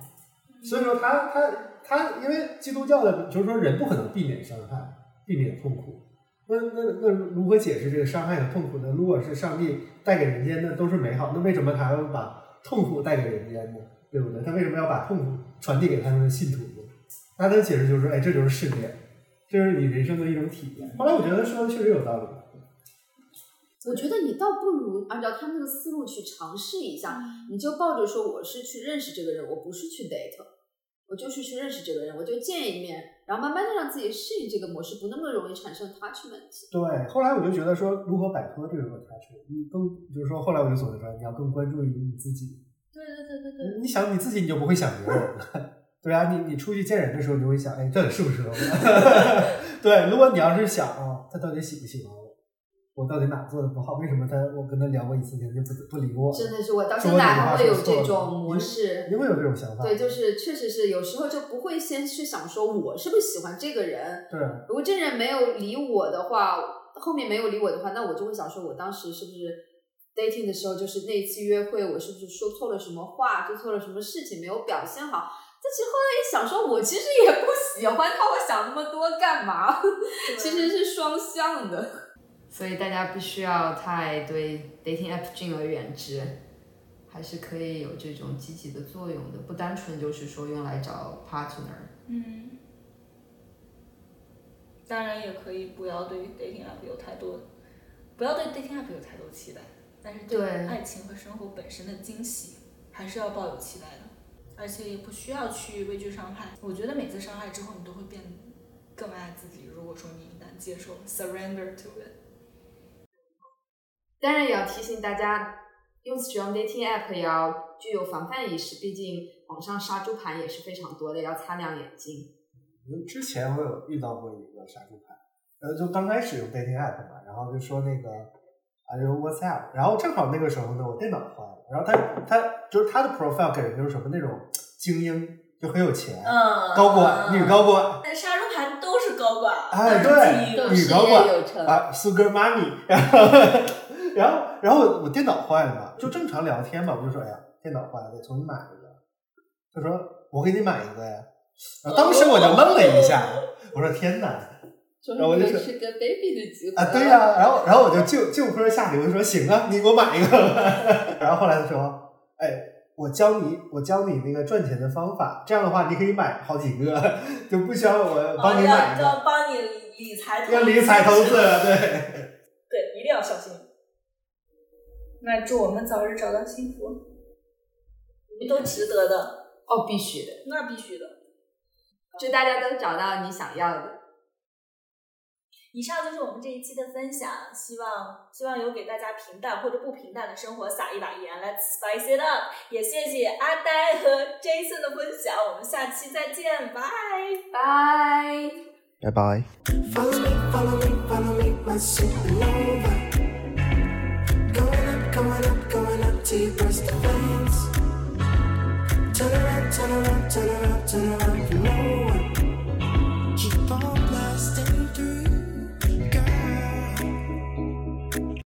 所以说他，他他因为基督教的，就是说人不可能避免伤害，避免痛苦。那那那如何解释这个伤害和痛苦呢？如果是上帝带给人间的都是美好，那为什么他要把痛苦带给人间呢？对不对？他为什么要把痛苦传递给他们的信徒呢？他的解释就是说，哎，这就是试炼，这是你人生的一种体验。后来我觉得说的确实有道理。
我觉得你倒不如按照他们的思路去尝试一下，你就抱着说我是去认识这个人，我不是去 date，我就是去认识这个人，我就见一面，然后慢慢的让自己适应这个模式，不那么容易产生 attachment。
对，后来我就觉得说，如何摆脱这种 attachment，你更就是说，后来我就总结说，你要更关注于你自己。
对对对对对。
你想你自己，你就不会想别人。对啊，你你出去见人的时候，你就会想，哎，这适不适合我？对，如果你要是想哦、他到底喜不喜欢我？到底哪做的不好？为什么他我跟他聊过一次天就不不理我？
真的是我到现在还会有这种模式。
你会有这种想法？
对，就是确实是有时候就不会先去想说我是不是喜欢这个人，
对
如果这人没有理我的话，后面没有理我的话，那我就会想说，我当时是不是 dating 的时候，就是那一次约会，我是不是说错了什么话，做错了什么事情，没有表现好？但其实后来一想说，我其实也不喜欢他，我想那么多干嘛？其实是双向的。所以大家不需要太对 dating app 敬而远之，还是可以有这种积极的作用的，不单纯就是说用来找 partner。
嗯，当然也可以不要对 dating app 有太多，不要对 dating app 有太多期待，但是
对
爱情和生活本身的惊喜还是要抱有期待的，而且也不需要去畏惧伤害。我觉得每次伤害之后，你都会变得更爱自己。如果说你一旦接受 surrender to it。
当然也要提醒大家，用使用 dating app 也要具有防范意识，毕竟网上杀猪盘也是非常多的，要擦亮眼睛。
之前我有遇到过一个杀猪盘，呃，就刚开始用 dating app 嘛，然后就说那个啊用 WhatsApp，然后正好那个时候呢，我电脑坏了，然后他他就是他的 profile 给人就是什么那种精英，就很有钱，
嗯，
高管，女高管，
但杀猪盘都是高管，
哎对女高管
有成，
啊，Sugar Mommy，然 后然后然后我电脑坏了嘛，就正常聊天嘛，我就说哎呀，电脑坏了，得重新买一个。他说我给你买一个呀，然后当时我就愣了一下，我说天哪然后我就说
是个 baby 的机会
啊，对呀、然后然后我就就就坡下驴，我就说行啊，你给我买一个。然后后来他说，哎。我教你，我教你那个赚钱的方法，这样的话你可以买好几个，就不需要我帮你
哦
买一个。
要要帮你理财投资，
要理财投资，对。
对，一定要小心。那祝我们早日找到幸福，都值得的，
哦，必须的，
那必须的。
祝大家都找到你想要的。
以上就是我们这一期的分享，希望希望有给大家平淡或者不平淡的生活撒一把盐，Let's spice it up。也谢谢阿呆和 Jason 的分享，我们下期再见，拜。
拜。
拜拜。
to the